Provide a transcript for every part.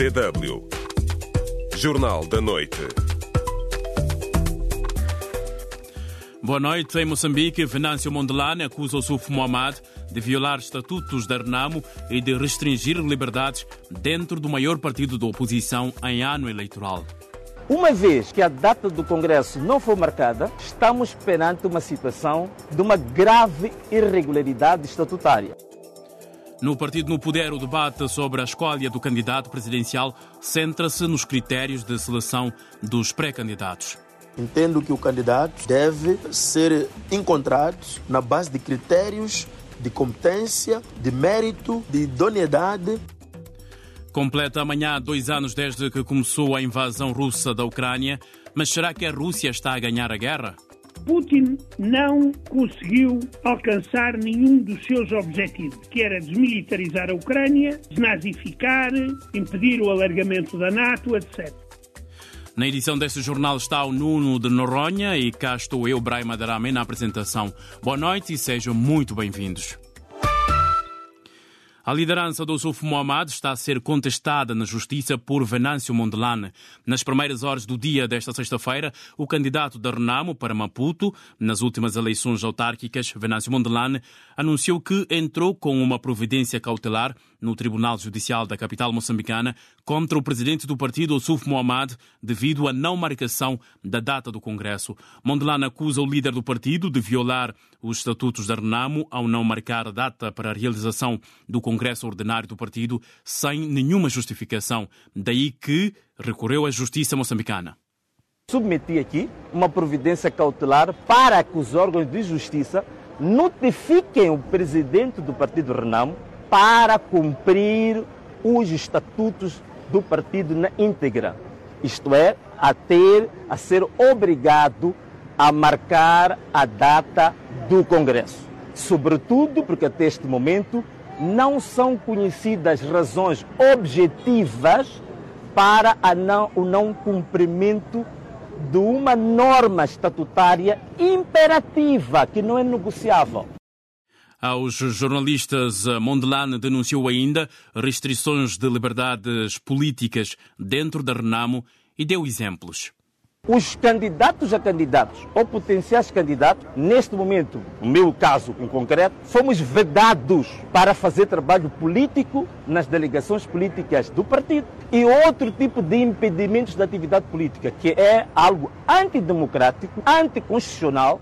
DW. Jornal da Noite. Boa noite. Em Moçambique, Venâncio Mondelane acusa o Suf Mohamed de violar estatutos da Renamo e de restringir liberdades dentro do maior partido da oposição em ano eleitoral. Uma vez que a data do Congresso não foi marcada, estamos perante uma situação de uma grave irregularidade estatutária. No Partido no Poder, o debate sobre a escolha do candidato presidencial centra-se nos critérios de seleção dos pré-candidatos. Entendo que o candidato deve ser encontrado na base de critérios de competência, de mérito, de idoneidade. Completa amanhã dois anos desde que começou a invasão russa da Ucrânia, mas será que a Rússia está a ganhar a guerra? Putin não conseguiu alcançar nenhum dos seus objetivos, que era desmilitarizar a Ucrânia, desnazificar, impedir o alargamento da NATO, etc. Na edição deste jornal está o Nuno de Noronha e cá estou eu, Brian Madarame, na apresentação. Boa noite e sejam muito bem-vindos. A liderança do Suf Mohamed está a ser contestada na justiça por Venâncio Mondelane. Nas primeiras horas do dia desta sexta-feira, o candidato da Renamo para Maputo, nas últimas eleições autárquicas, Venâncio Mondelane, anunciou que entrou com uma providência cautelar no Tribunal Judicial da capital moçambicana contra o presidente do partido, Suf Mohamed, devido à não marcação da data do Congresso. Mondelane acusa o líder do partido de violar os estatutos da Renamo ao não marcar a data para a realização do Congresso Ordinário do partido sem nenhuma justificação. Daí que recorreu à Justiça moçambicana. Submeti aqui uma providência cautelar para que os órgãos de justiça notifiquem o presidente do partido Renamo para cumprir os estatutos do partido na íntegra. Isto é, a ter, a ser obrigado a marcar a data do Congresso. Sobretudo porque até este momento não são conhecidas razões objetivas para não, o não cumprimento de uma norma estatutária imperativa que não é negociável. Aos jornalistas, Mondelane denunciou ainda restrições de liberdades políticas dentro da Renamo e deu exemplos. Os candidatos a candidatos ou potenciais candidatos, neste momento, no meu caso em concreto, fomos vedados para fazer trabalho político nas delegações políticas do partido e outro tipo de impedimentos da atividade política, que é algo antidemocrático, anticonstitucional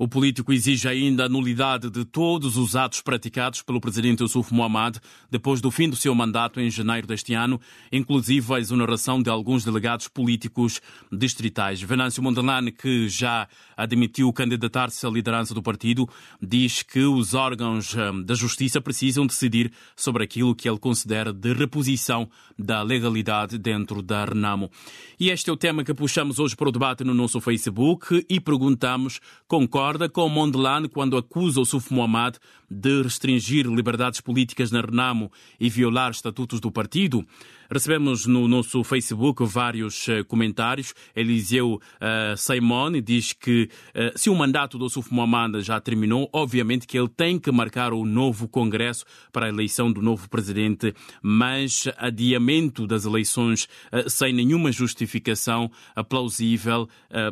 o político exige ainda a nulidade de todos os atos praticados pelo presidente Yusuf Mohamed depois do fim do seu mandato em janeiro deste ano, inclusive a exoneração de alguns delegados políticos distritais. Venâncio Mondelane, que já admitiu candidatar-se à liderança do partido, diz que os órgãos hum, da justiça precisam decidir sobre aquilo que ele considera de reposição da legalidade dentro da Renamo. E este é o tema que puxamos hoje para o debate no nosso Facebook e perguntamos: concorda concorda com Mondelane quando acusa o Suf Mohamed de restringir liberdades políticas na Renamo e violar estatutos do partido? Recebemos no nosso Facebook vários uh, comentários. Eliseu uh, Simone diz que uh, se o mandato do Suf Mohamed já terminou, obviamente que ele tem que marcar o novo Congresso para a eleição do novo presidente, mas adiamento das eleições sem nenhuma justificação plausível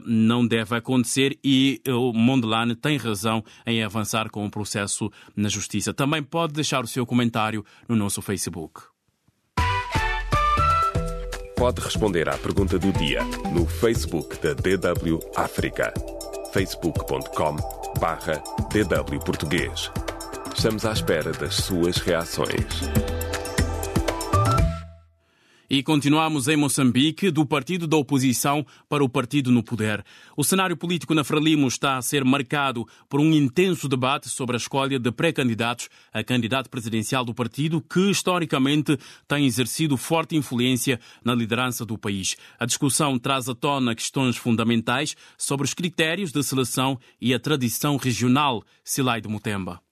não deve acontecer e o Mondelane tem razão em avançar com o processo na Justiça. Também pode deixar o seu comentário no nosso Facebook. Pode responder à pergunta do dia no Facebook da DW África. facebook.com barra DW Português. Estamos à espera das suas reações. E continuamos em Moçambique, do partido da oposição para o partido no poder. O cenário político na Frelimo está a ser marcado por um intenso debate sobre a escolha de pré-candidatos a candidato presidencial do partido, que historicamente tem exercido forte influência na liderança do país. A discussão traz à tona questões fundamentais sobre os critérios de seleção e a tradição regional. Silai de Mutemba.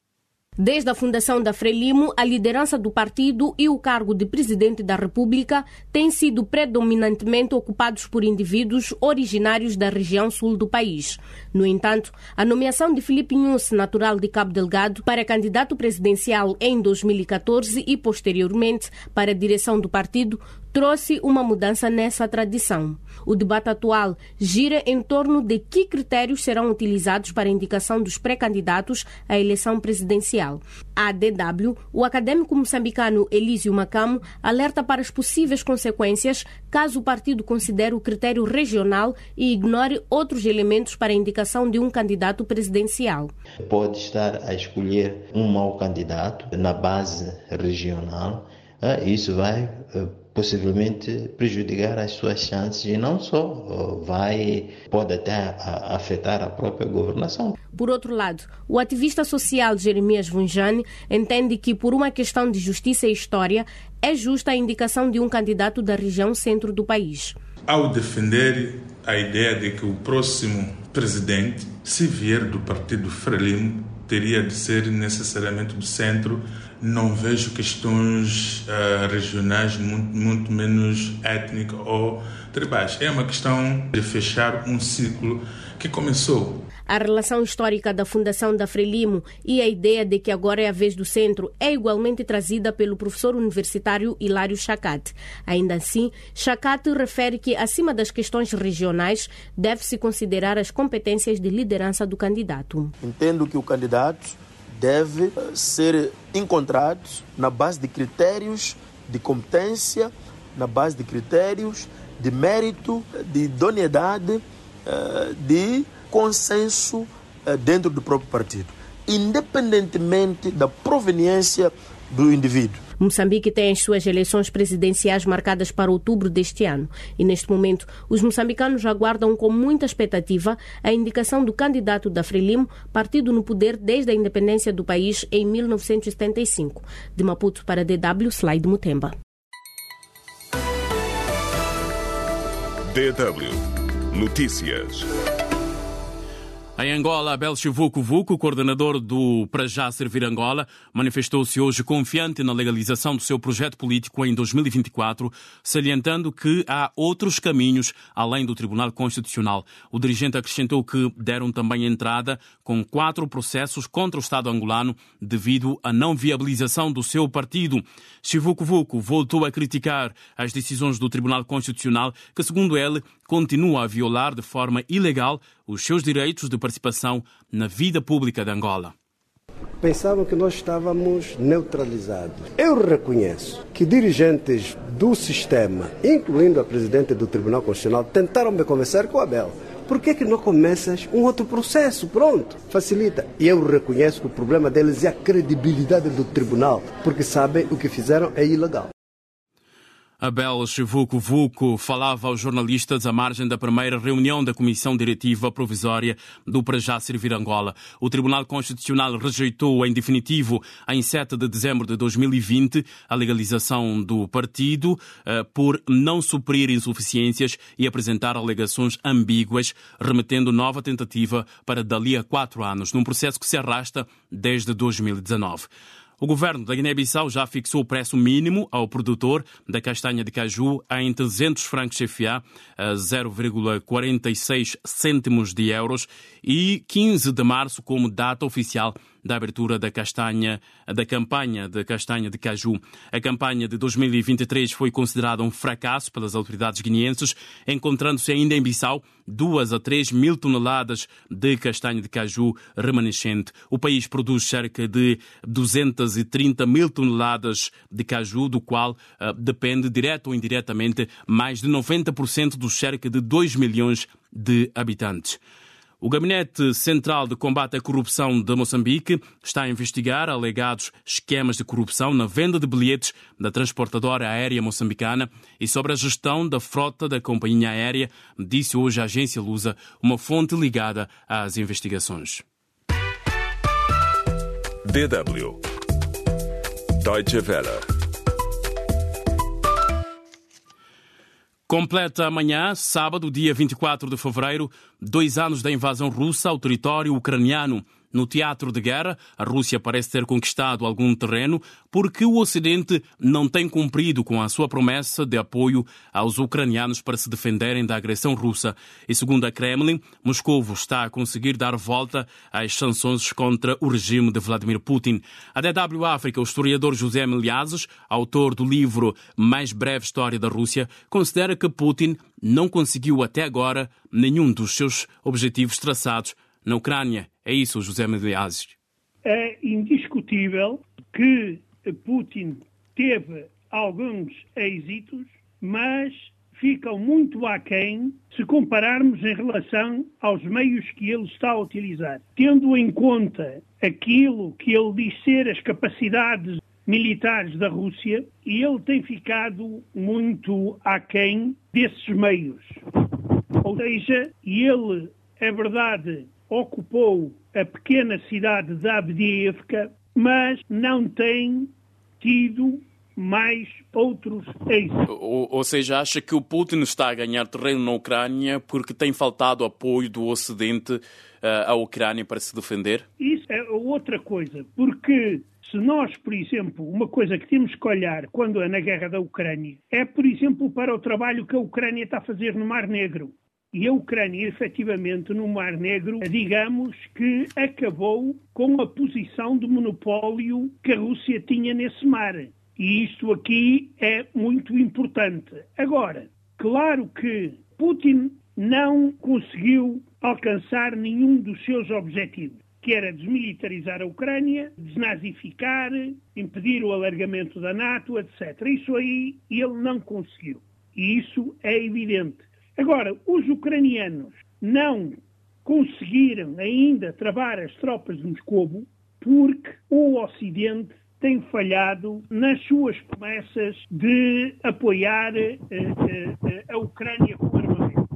Desde a fundação da Frelimo, a liderança do partido e o cargo de presidente da República têm sido predominantemente ocupados por indivíduos originários da região sul do país. No entanto, a nomeação de Filipe Nunes, natural de Cabo Delgado, para candidato presidencial em 2014 e posteriormente para a direção do partido trouxe uma mudança nessa tradição. O debate atual gira em torno de que critérios serão utilizados para a indicação dos pré-candidatos à eleição presidencial. A DW, o acadêmico moçambicano Elísio Macamo, alerta para as possíveis consequências caso o partido considere o critério regional e ignore outros elementos para a indicação de um candidato presidencial. Pode estar a escolher um mau candidato na base regional. Ah, isso vai eh, possivelmente prejudicar as suas chances e não só vai pode até afetar a própria governação. Por outro lado, o ativista social Jeremias Vunjani entende que por uma questão de justiça e história é justa a indicação de um candidato da região centro do país. Ao defender a ideia de que o próximo presidente, se vier do partido Frelimo, teria de ser necessariamente do centro, não vejo questões uh, regionais, muito, muito menos étnicas ou tribais. É uma questão de fechar um ciclo que começou. A relação histórica da fundação da Frelimo e a ideia de que agora é a vez do centro é igualmente trazida pelo professor universitário Hilário Chacate. Ainda assim, Chacate refere que, acima das questões regionais, deve-se considerar as competências de liderança do candidato. Entendo que o candidato deve ser encontrado na base de critérios de competência, na base de critérios de mérito, de idoneidade, eh, de consenso eh, dentro do próprio partido, independentemente da proveniência do indivíduo. Moçambique tem as suas eleições presidenciais marcadas para outubro deste ano e, neste momento, os moçambicanos aguardam com muita expectativa a indicação do candidato da Frelimo, partido no poder desde a independência do país em 1975. De Maputo para DW, Slide Mutemba. DW Notícias. Em Angola, Abel Chivuco Vuco, coordenador do Para Já Servir Angola, manifestou-se hoje confiante na legalização do seu projeto político em 2024, salientando que há outros caminhos além do Tribunal Constitucional. O dirigente acrescentou que deram também entrada com quatro processos contra o Estado angolano devido à não viabilização do seu partido. Chivuco Vuco voltou a criticar as decisões do Tribunal Constitucional, que, segundo ele, continua a violar de forma ilegal os seus direitos de participação na vida pública de Angola. Pensavam que nós estávamos neutralizados. Eu reconheço que dirigentes do sistema, incluindo a presidente do Tribunal Constitucional, tentaram me convencer com o Abel. Por que, que não começas um outro processo? Pronto, facilita. E eu reconheço que o problema deles é a credibilidade do tribunal, porque sabem o que fizeram é ilegal. Abel Chivuco Vuco falava aos jornalistas à margem da primeira reunião da Comissão Diretiva Provisória do Para Já Servir Angola. O Tribunal Constitucional rejeitou em definitivo, em 7 de dezembro de 2020, a legalização do partido eh, por não suprir insuficiências e apresentar alegações ambíguas, remetendo nova tentativa para dali a quatro anos, num processo que se arrasta desde 2019. O governo da Guiné-Bissau já fixou o preço mínimo ao produtor da castanha de caju em 300 francos CFA, 0,46 cêntimos de euros, e 15 de março como data oficial da abertura da castanha, da campanha de castanha de caju. A campanha de 2023 foi considerada um fracasso pelas autoridades guineenses, encontrando-se ainda em Bissau 2 a 3 mil toneladas de castanha de caju remanescente. O país produz cerca de 230 mil toneladas de caju, do qual uh, depende, direto ou indiretamente, mais de 90% dos cerca de 2 milhões de habitantes. O Gabinete Central de Combate à Corrupção de Moçambique está a investigar alegados esquemas de corrupção na venda de bilhetes da transportadora aérea moçambicana e sobre a gestão da frota da companhia aérea, disse hoje a agência Lusa, uma fonte ligada às investigações. DW Deutsche Welle Completa amanhã, sábado, dia 24 de fevereiro, dois anos da invasão russa ao território ucraniano. No teatro de guerra, a Rússia parece ter conquistado algum terreno porque o Ocidente não tem cumprido com a sua promessa de apoio aos ucranianos para se defenderem da agressão russa. E segundo a Kremlin, Moscou está a conseguir dar volta às sanções contra o regime de Vladimir Putin. A DW África, o historiador José Miliazes, autor do livro Mais Breve História da Rússia, considera que Putin não conseguiu até agora nenhum dos seus objetivos traçados na Ucrânia. É isso, José Miliazes. É indiscutível que Putin teve alguns êxitos, mas ficam muito aquém se compararmos em relação aos meios que ele está a utilizar. Tendo em conta aquilo que ele diz ser as capacidades militares da Rússia, e ele tem ficado muito aquém desses meios. Ou seja, ele, é verdade, ocupou a pequena cidade de Abdiivka, mas não tem tido mais outros êxitos. Ou, ou, seja, acha que o Putin está a ganhar terreno na Ucrânia porque tem faltado apoio do Ocidente uh, à Ucrânia para se defender? Isso é outra coisa, porque se nós, por exemplo, uma coisa que temos que olhar quando é na guerra da Ucrânia é, por exemplo, para o trabalho que a Ucrânia está a fazer no Mar Negro. E a Ucrânia, efetivamente, no Mar Negro, digamos que acabou com a posição de monopólio que a Rússia tinha nesse mar. E isto aqui é muito importante. Agora, claro que Putin não conseguiu alcançar nenhum dos seus objetivos, que era desmilitarizar a Ucrânia, desnazificar, impedir o alargamento da NATO, etc. Isso aí ele não conseguiu. E isso é evidente. Agora, os ucranianos não conseguiram ainda travar as tropas de Moscou porque o Ocidente tem falhado nas suas promessas de apoiar eh, eh, a Ucrânia com armamentos.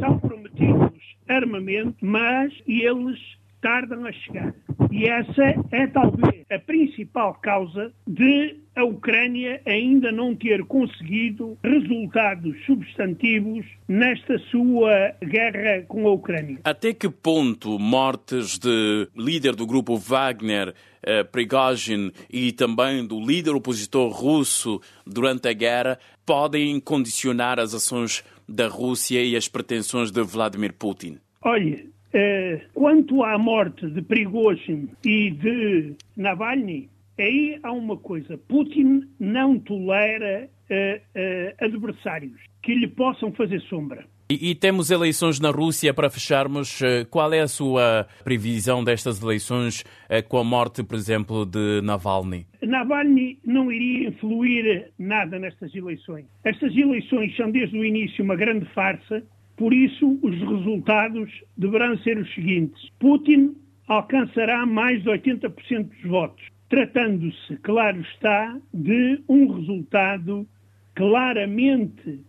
São prometidos armamento, mas eles tardam a chegar. E essa é talvez a principal causa de a Ucrânia ainda não ter conseguido resultados substantivos nesta sua guerra com a Ucrânia. Até que ponto mortes de líder do grupo Wagner, eh, Prigozhin, e também do líder opositor russo durante a guerra podem condicionar as ações da Rússia e as pretensões de Vladimir Putin? Olha, eh, quanto à morte de Prigozhin e de Navalny, aí há uma coisa. Putin não tolera uh, uh, adversários que lhe possam fazer sombra. E, e, temos eleições na Rússia para fecharmos. Qual é a sua previsão destas eleições com a morte, por exemplo, de Navalny? Navalny não iria influir nada nestas eleições. Estas eleições são desde o início uma grande farsa por isso, os resultados deverão ser os seguintes: Putin alcançará mais de 80% dos votos, tratando-se, claro está, de um resultado claramente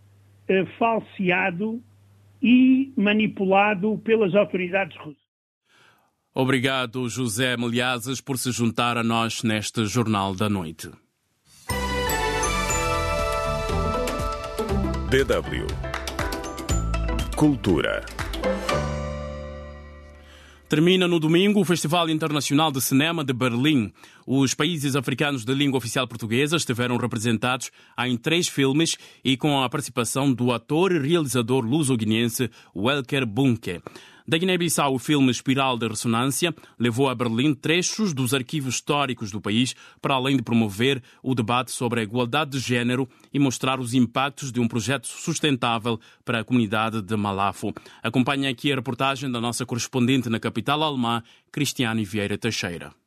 eh, falseado e manipulado pelas autoridades russas. Obrigado, José Meliazes, por se juntar a nós neste Jornal da Noite. DW Cultura. Termina no domingo o Festival Internacional de Cinema de Berlim. Os países africanos de língua oficial portuguesa estiveram representados em três filmes e com a participação do ator e realizador luso-guinense Welker Bunke. Da Guiné-Bissau, o filme Espiral de Ressonância levou a Berlim trechos dos arquivos históricos do país, para além de promover o debate sobre a igualdade de género e mostrar os impactos de um projeto sustentável para a comunidade de Malafo. Acompanhe aqui a reportagem da nossa correspondente na capital alemã, Cristiane Vieira Teixeira.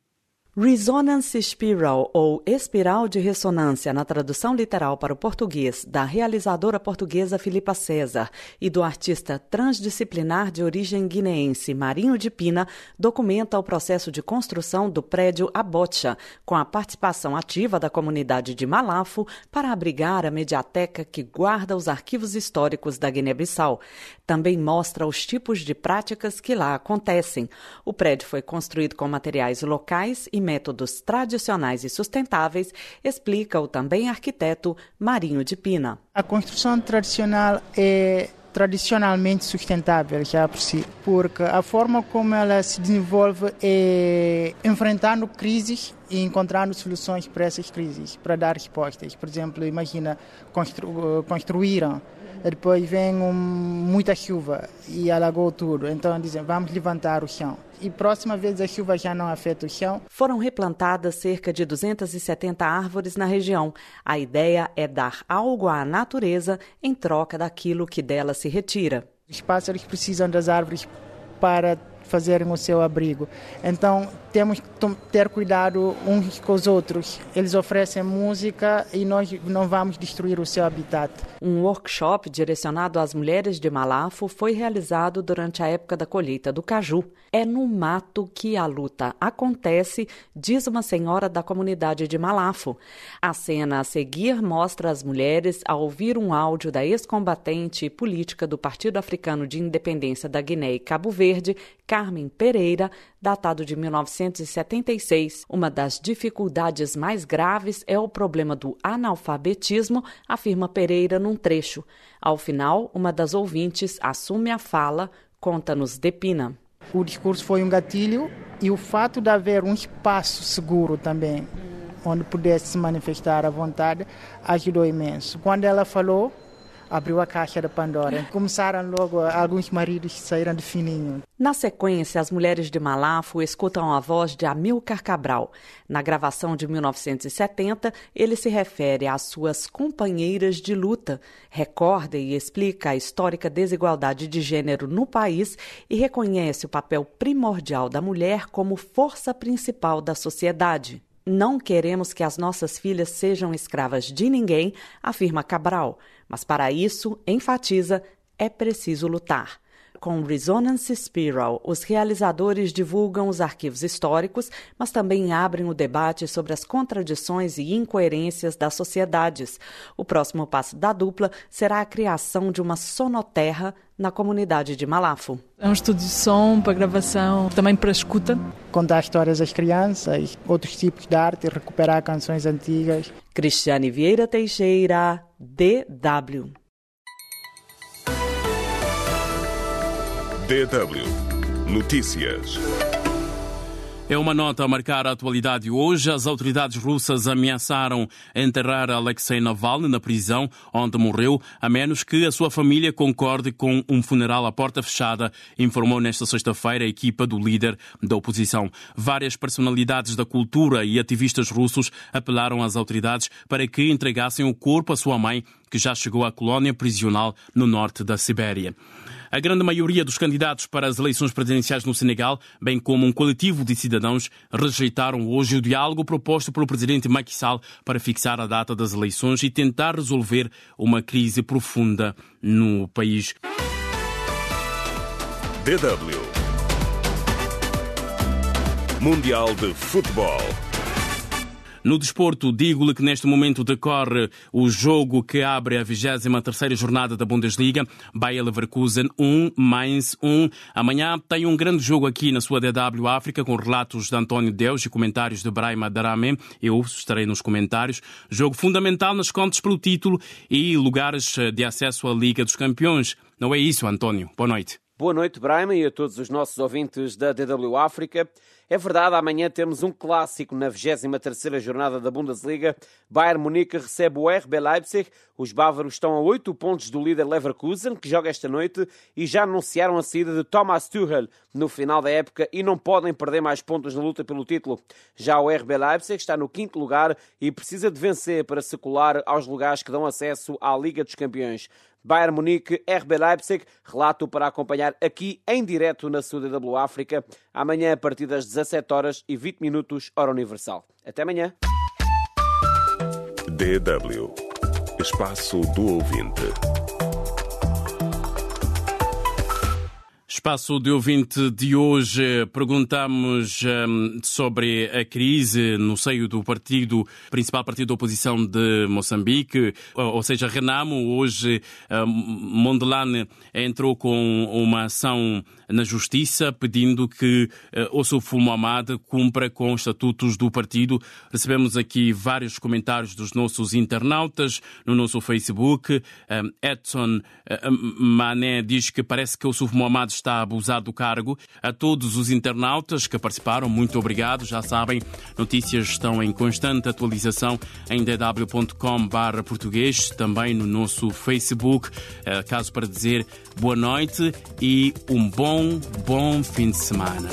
Resonance Spiral, ou Espiral de Ressonância, na tradução literal para o português, da realizadora portuguesa Filipa César e do artista transdisciplinar de origem guineense Marinho de Pina, documenta o processo de construção do prédio Abocha, com a participação ativa da comunidade de Malafo para abrigar a mediateca que guarda os arquivos históricos da Guiné-Bissau. Também mostra os tipos de práticas que lá acontecem. O prédio foi construído com materiais locais e métodos tradicionais e sustentáveis, explica o também arquiteto Marinho de Pina. A construção tradicional é tradicionalmente sustentável já por si, porque a forma como ela se desenvolve é enfrentando crises e encontrando soluções para essas crises, para dar respostas. Por exemplo, imagina constru construíram depois vem um, muita chuva e alagou tudo. Então dizem, vamos levantar o chão. E próxima vez a chuva já não afeta o chão. Foram replantadas cerca de 270 árvores na região. A ideia é dar algo à natureza em troca daquilo que dela se retira. Os pássaros precisam das árvores para fazerem o seu abrigo. Então temos que ter cuidado uns com os outros. Eles oferecem música e nós não vamos destruir o seu habitat. Um workshop direcionado às mulheres de Malafo foi realizado durante a época da colheita do caju. É no mato que a luta acontece, diz uma senhora da comunidade de Malafo. A cena a seguir mostra as mulheres a ouvir um áudio da ex-combatente política do Partido Africano de Independência da Guiné e Cabo Verde, Carmen Pereira, datado de 1976. Uma das dificuldades mais graves é o problema do analfabetismo, afirma Pereira num trecho. Ao final, uma das ouvintes assume a fala, conta-nos Depina. O discurso foi um gatilho e o fato de haver um espaço seguro também, onde pudesse se manifestar à vontade, ajudou imenso. Quando ela falou, abriu a caixa da Pandora. Começaram logo alguns maridos saíram de fininho. Na sequência, as mulheres de Malafo escutam a voz de Amilcar Cabral. Na gravação de 1970, ele se refere às suas companheiras de luta, recorda e explica a histórica desigualdade de gênero no país e reconhece o papel primordial da mulher como força principal da sociedade. Não queremos que as nossas filhas sejam escravas de ninguém, afirma Cabral. Mas para isso, enfatiza, é preciso lutar. Com Resonance Spiral, os realizadores divulgam os arquivos históricos, mas também abrem o debate sobre as contradições e incoerências das sociedades. O próximo passo da dupla será a criação de uma sonoterra na comunidade de Malafo. É um estúdio de som para gravação, também para escuta. Contar histórias às crianças, outros tipos de arte, recuperar canções antigas. Cristiane Vieira Teixeira, DW. DW Notícias. É uma nota a marcar a atualidade hoje. As autoridades russas ameaçaram enterrar Alexei Navalny na prisão onde morreu, a menos que a sua família concorde com um funeral à porta fechada, informou nesta sexta-feira a equipa do líder da oposição. Várias personalidades da cultura e ativistas russos apelaram às autoridades para que entregassem o corpo à sua mãe, que já chegou à colónia prisional no norte da Sibéria. A grande maioria dos candidatos para as eleições presidenciais no Senegal, bem como um coletivo de cidadãos, rejeitaram hoje o diálogo proposto pelo presidente Macky Sall para fixar a data das eleições e tentar resolver uma crise profunda no país. DW Mundial de Futebol. No desporto, digo-lhe que neste momento decorre o jogo que abre a 23ª jornada da Bundesliga. Bayer Leverkusen 1, Mainz 1. Amanhã tem um grande jogo aqui na sua DW África com relatos de António Deus e comentários de Brahima Darame. Eu estarei nos comentários. Jogo fundamental nas contas pelo título e lugares de acesso à Liga dos Campeões. Não é isso, António? Boa noite. Boa noite, Brahma, e a todos os nossos ouvintes da DW África. É verdade, amanhã temos um clássico na 23ª jornada da Bundesliga. Bayern Munique recebe o RB Leipzig. Os bávaros estão a 8 pontos do líder Leverkusen, que joga esta noite, e já anunciaram a saída de Thomas Tuchel no final da época e não podem perder mais pontos na luta pelo título. Já o RB Leipzig está no quinto lugar e precisa de vencer para se colar aos lugares que dão acesso à Liga dos Campeões. Bayern Munique, RB Leipzig, relato para acompanhar aqui em direto na CDW África, amanhã a partir das 17 horas e 20 minutos, hora universal. Até amanhã. DW Espaço do Ouvinte. espaço de ouvinte de hoje, perguntamos um, sobre a crise no seio do partido, principal partido da oposição de Moçambique, ou, seja, Renamo. Hoje, um, Mondelane entrou com uma ação na Justiça pedindo que uh, Ossuf Mohamed cumpra com os estatutos do partido. Recebemos aqui vários comentários dos nossos internautas no nosso Facebook. Um, Edson uh, Mané diz que parece que Ossuf Mohamed está a abusar do cargo. A todos os internautas que participaram, muito obrigado. Já sabem, notícias estão em constante atualização em dw.com.br português, também no nosso Facebook. Eh, caso para dizer boa noite e um bom, bom fim de semana.